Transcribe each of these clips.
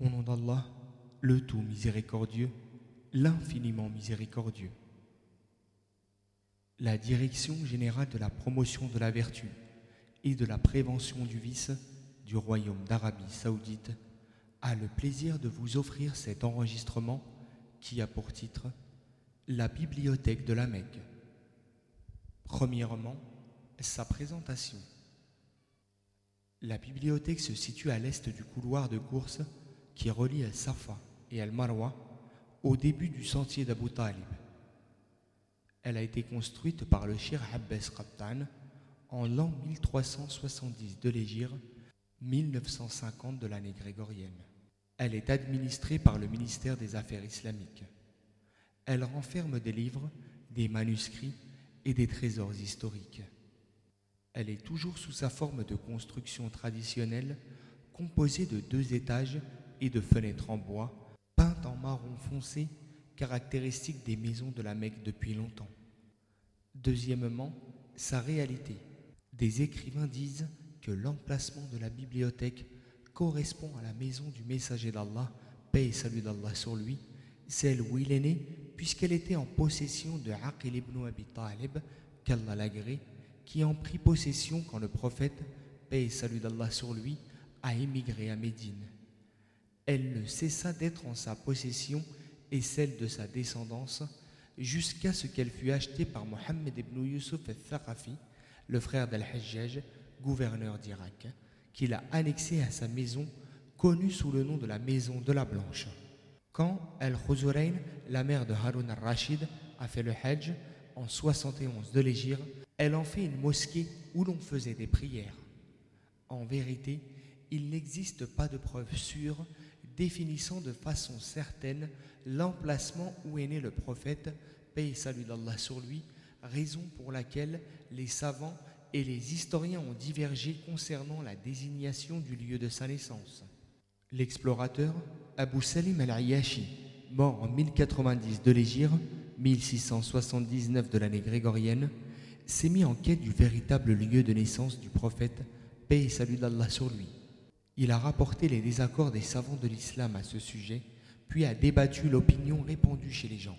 Au nom d'Allah, le tout miséricordieux, l'infiniment miséricordieux. La Direction générale de la promotion de la vertu et de la prévention du vice du Royaume d'Arabie saoudite a le plaisir de vous offrir cet enregistrement qui a pour titre La bibliothèque de la Mecque. Premièrement, sa présentation. La bibliothèque se situe à l'est du couloir de course qui relie Al-Safa et Al-Marwa au début du sentier d'Abu Talib. Elle a été construite par le Shir Abbas Qattan en l'an 1370 de l'Égypte, 1950 de l'année grégorienne. Elle est administrée par le ministère des Affaires islamiques. Elle renferme des livres, des manuscrits et des trésors historiques. Elle est toujours sous sa forme de construction traditionnelle, composée de deux étages et de fenêtres en bois, peintes en marron foncé, caractéristique des maisons de la Mecque depuis longtemps. Deuxièmement, sa réalité. Des écrivains disent que l'emplacement de la bibliothèque correspond à la maison du messager d'Allah, paix et salut d'Allah sur lui, celle où il est né, puisqu'elle était en possession de Aqil ibn Abi Talib, qu'Allah l'agrée, qui en prit possession quand le prophète, paix et salut d'Allah sur lui, a émigré à Médine. Elle ne cessa d'être en sa possession et celle de sa descendance jusqu'à ce qu'elle fût achetée par Mohammed ibn Yusuf al-Thaqafi, le frère d'Al-Hajjaj, gouverneur d'Irak, qu'il a annexée à sa maison, connue sous le nom de la maison de la Blanche. Quand Al-Khuzurayn, la mère de Harun al-Rashid, a fait le Hajj en 71 de l'Égypte, elle en fait une mosquée où l'on faisait des prières. En vérité, il n'existe pas de preuve sûre définissant de façon certaine l'emplacement où est né le prophète, paix et salut d'Allah sur lui, raison pour laquelle les savants et les historiens ont divergé concernant la désignation du lieu de sa naissance. L'explorateur Abu Salim al-Ayashi, mort en 1090 de l'Égypte, 1679 de l'année grégorienne, s'est mis en quête du véritable lieu de naissance du prophète, paix et salut d'Allah sur lui. Il a rapporté les désaccords des savants de l'islam à ce sujet, puis a débattu l'opinion répandue chez les gens.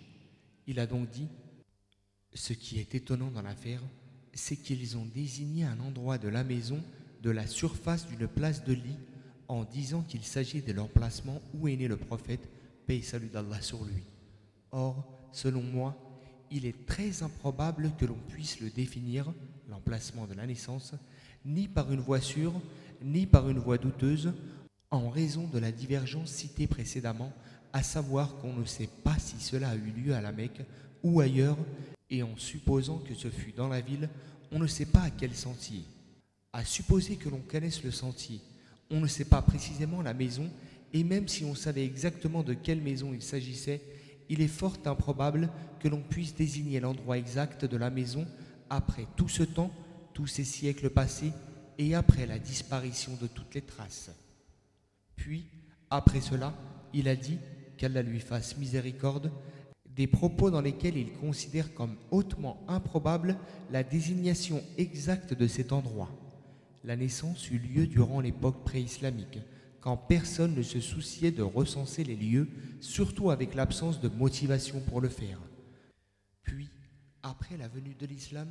Il a donc dit Ce qui est étonnant dans l'affaire, c'est qu'ils ont désigné un endroit de la maison de la surface d'une place de lit en disant qu'il s'agit de l'emplacement où est né le prophète, paix et salut d'Allah sur lui. Or, selon moi, il est très improbable que l'on puisse le définir, l'emplacement de la naissance, ni par une voie sûre, ni par une voie douteuse, en raison de la divergence citée précédemment, à savoir qu'on ne sait pas si cela a eu lieu à la Mecque ou ailleurs, et en supposant que ce fut dans la ville, on ne sait pas à quel sentier. À supposer que l'on connaisse le sentier, on ne sait pas précisément la maison, et même si on savait exactement de quelle maison il s'agissait, il est fort improbable que l'on puisse désigner l'endroit exact de la maison après tout ce temps, tous ces siècles passés, et après la disparition de toutes les traces. Puis, après cela, il a dit qu'Allah lui fasse miséricorde, des propos dans lesquels il considère comme hautement improbable la désignation exacte de cet endroit. La naissance eut lieu durant l'époque pré-islamique, quand personne ne se souciait de recenser les lieux, surtout avec l'absence de motivation pour le faire. Puis, après la venue de l'islam,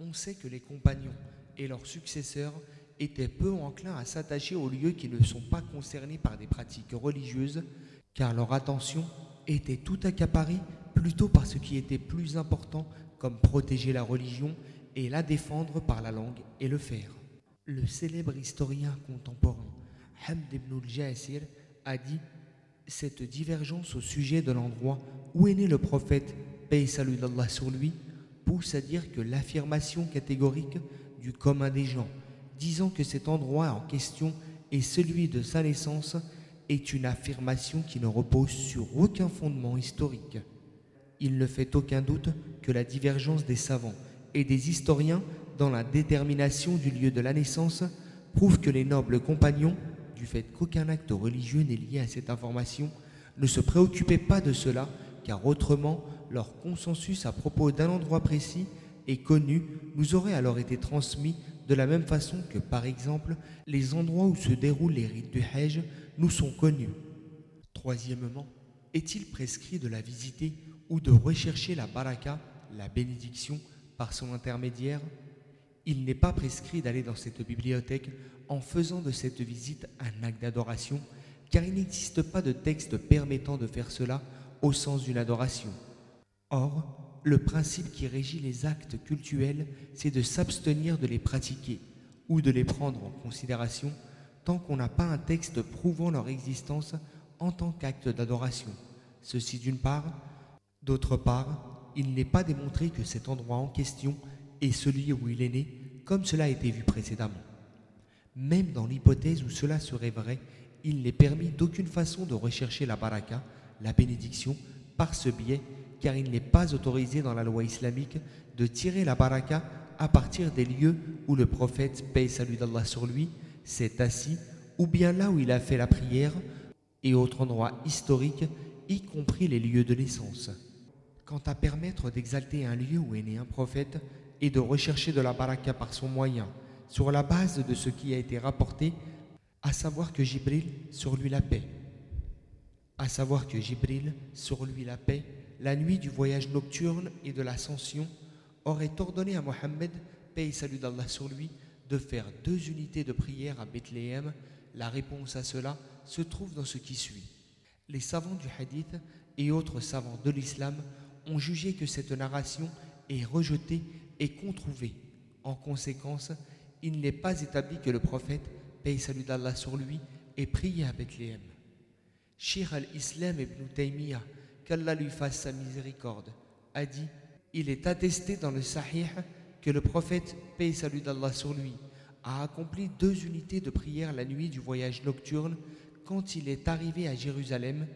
on sait que les compagnons et leurs successeurs étaient peu enclins à s'attacher aux lieux qui ne sont pas concernés par des pratiques religieuses, car leur attention était tout accaparée plutôt par ce qui était plus important, comme protéger la religion et la défendre par la langue et le faire. Le célèbre historien contemporain Hamd ibn al-Jasir a dit Cette divergence au sujet de l'endroit où est né le prophète, paix et salut d'Allah sur lui, pousse à dire que l'affirmation catégorique du commun des gens, disant que cet endroit en question est celui de sa naissance, est une affirmation qui ne repose sur aucun fondement historique. Il ne fait aucun doute que la divergence des savants et des historiens dans la détermination du lieu de la naissance prouve que les nobles compagnons, du fait qu'aucun acte religieux n'est lié à cette information, ne se préoccupaient pas de cela, car autrement leur consensus à propos d'un endroit précis et connu nous aurait alors été transmis de la même façon que, par exemple, les endroits où se déroulent les rites du Hajj nous sont connus. Troisièmement, est-il prescrit de la visiter ou de rechercher la baraka, la bénédiction, par son intermédiaire? Il n'est pas prescrit d'aller dans cette bibliothèque en faisant de cette visite un acte d'adoration, car il n'existe pas de texte permettant de faire cela au sens d'une adoration. Or, le principe qui régit les actes cultuels, c'est de s'abstenir de les pratiquer ou de les prendre en considération tant qu'on n'a pas un texte prouvant leur existence en tant qu'acte d'adoration. Ceci d'une part. D'autre part, il n'est pas démontré que cet endroit en question est celui où il est né, comme cela a été vu précédemment. Même dans l'hypothèse où cela serait vrai, il n'est permis d'aucune façon de rechercher la baraka, la bénédiction, par ce biais, car il n'est pas autorisé dans la loi islamique de tirer la baraka à partir des lieux où le prophète, paix salut d'Allah sur lui, s'est assis, ou bien là où il a fait la prière, et autres endroits historiques, y compris les lieux de naissance. Quant à permettre d'exalter un lieu où est né un prophète et de rechercher de la baraka par son moyen, sur la base de ce qui a été rapporté, à savoir que Jibril, sur lui la paix, à savoir que Jibril, sur lui la paix, la nuit du voyage nocturne et de l'ascension, aurait ordonné à Mohammed, paix et salut d'Allah sur lui, de faire deux unités de prière à Bethléem. La réponse à cela se trouve dans ce qui suit. Les savants du hadith et autres savants de l'islam ont jugé que cette narration est rejetée et controuvée. En conséquence, il n'est pas établi que le prophète, paix et salut d'Allah sur lui, ait prié à Bethléem. Shir al-Islam ibn Taymiyyah, qu'Allah lui fasse sa miséricorde, a dit Il est attesté dans le Sahih que le prophète, paix et salut d'Allah sur lui, a accompli deux unités de prière la nuit du voyage nocturne quand il est arrivé à Jérusalem,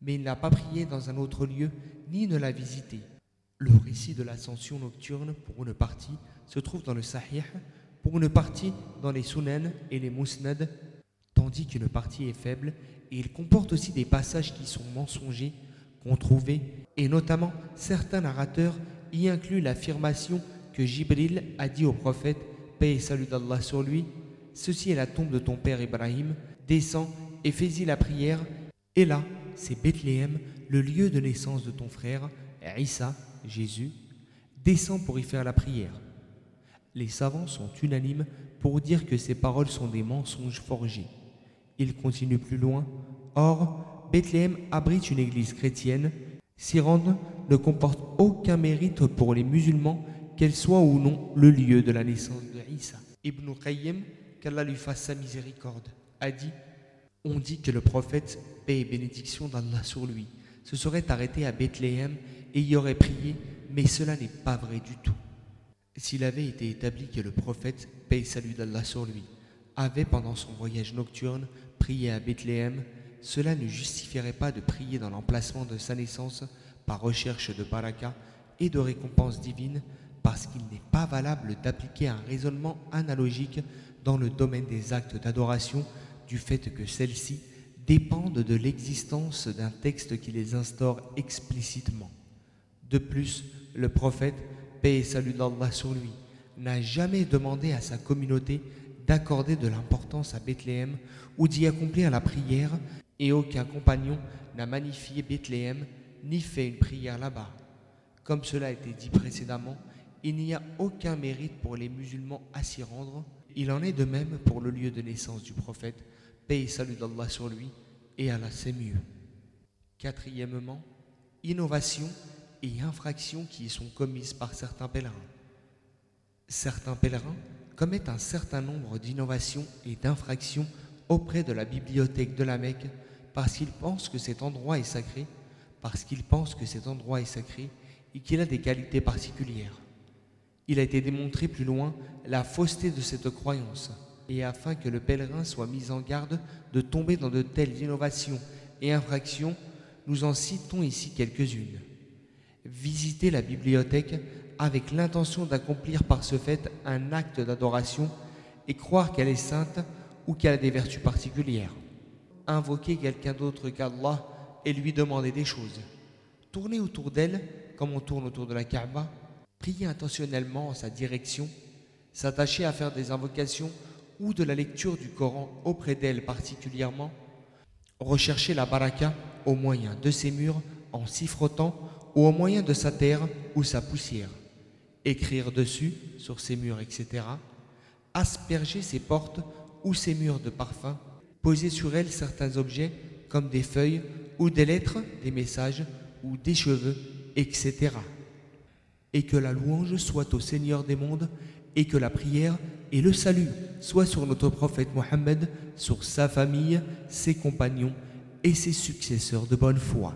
mais il n'a pas prié dans un autre lieu ni ne l'a visité. Le récit de l'ascension nocturne pour une partie se trouve dans le Sahih, pour une partie dans les Sunan et les Musnad, tandis qu'une partie est faible et il comporte aussi des passages qui sont mensongers, controuvés, et notamment certains narrateurs y incluent l'affirmation que Jibril a dit au prophète, paix et salut d'Allah sur lui, ceci est la tombe de ton père Ibrahim, descends et fais-y la prière. Et là, c'est Bethléem, le lieu de naissance de ton frère, Isa, Jésus. Descends pour y faire la prière. Les savants sont unanimes pour dire que ces paroles sont des mensonges forgés. Ils continuent plus loin. Or, Bethléem abrite une église chrétienne. S'y rendre ne comporte aucun mérite pour les musulmans, qu'elle soit ou non le lieu de la naissance de Isa. Ibn Qayyim, qu'Allah lui fasse sa miséricorde, a dit on dit que le prophète, paix bénédiction d'Allah sur lui, se serait arrêté à Bethléem et y aurait prié, mais cela n'est pas vrai du tout. S'il avait été établi que le prophète, paix salut d'Allah sur lui, avait pendant son voyage nocturne prié à Bethléem, cela ne justifierait pas de prier dans l'emplacement de sa naissance par recherche de baraka et de récompense divine, parce qu'il n'est pas valable d'appliquer un raisonnement analogique dans le domaine des actes d'adoration du fait que celles-ci dépendent de l'existence d'un texte qui les instaure explicitement. De plus, le prophète, paix et salut d'Allah sur lui, n'a jamais demandé à sa communauté d'accorder de l'importance à Bethléem ou d'y accomplir la prière, et aucun compagnon n'a magnifié Bethléem ni fait une prière là-bas. Comme cela a été dit précédemment, il n'y a aucun mérite pour les musulmans à s'y rendre. Il en est de même pour le lieu de naissance du prophète, paix et salut d'Allah sur lui, et Allah c'est mieux. Quatrièmement, innovation et infractions qui y sont commises par certains pèlerins. Certains pèlerins commettent un certain nombre d'innovations et d'infractions auprès de la bibliothèque de la Mecque parce qu'ils pensent que cet endroit est sacré, parce qu'ils pensent que cet endroit est sacré et qu'il a des qualités particulières. Il a été démontré plus loin la fausseté de cette croyance et afin que le pèlerin soit mis en garde de tomber dans de telles innovations et infractions, nous en citons ici quelques-unes. Visiter la bibliothèque avec l'intention d'accomplir par ce fait un acte d'adoration et croire qu'elle est sainte ou qu'elle a des vertus particulières. Invoquer quelqu'un d'autre qu'Allah et lui demander des choses. Tourner autour d'elle comme on tourne autour de la Kaaba. Prier intentionnellement en sa direction. S'attacher à faire des invocations ou de la lecture du Coran auprès d'elle particulièrement, rechercher la baraka au moyen de ses murs en s'y frottant ou au moyen de sa terre ou sa poussière. Écrire dessus, sur ses murs, etc. Asperger ses portes ou ses murs de parfum. Poser sur elles certains objets comme des feuilles ou des lettres, des messages ou des cheveux, etc. Et que la louange soit au Seigneur des mondes et que la prière et le salut soient sur notre prophète Mohammed, sur sa famille, ses compagnons et ses successeurs de bonne foi.